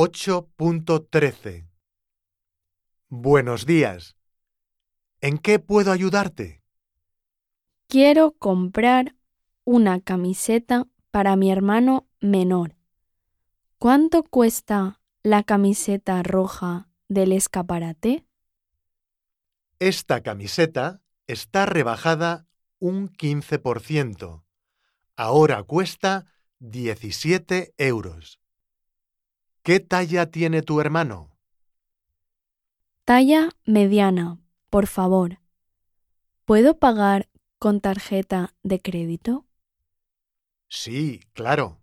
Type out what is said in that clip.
8.13 Buenos días. ¿En qué puedo ayudarte? Quiero comprar una camiseta para mi hermano menor. ¿Cuánto cuesta la camiseta roja del escaparate? Esta camiseta está rebajada un 15%. Ahora cuesta 17 euros. ¿Qué talla tiene tu hermano? Talla mediana, por favor. ¿Puedo pagar con tarjeta de crédito? Sí, claro.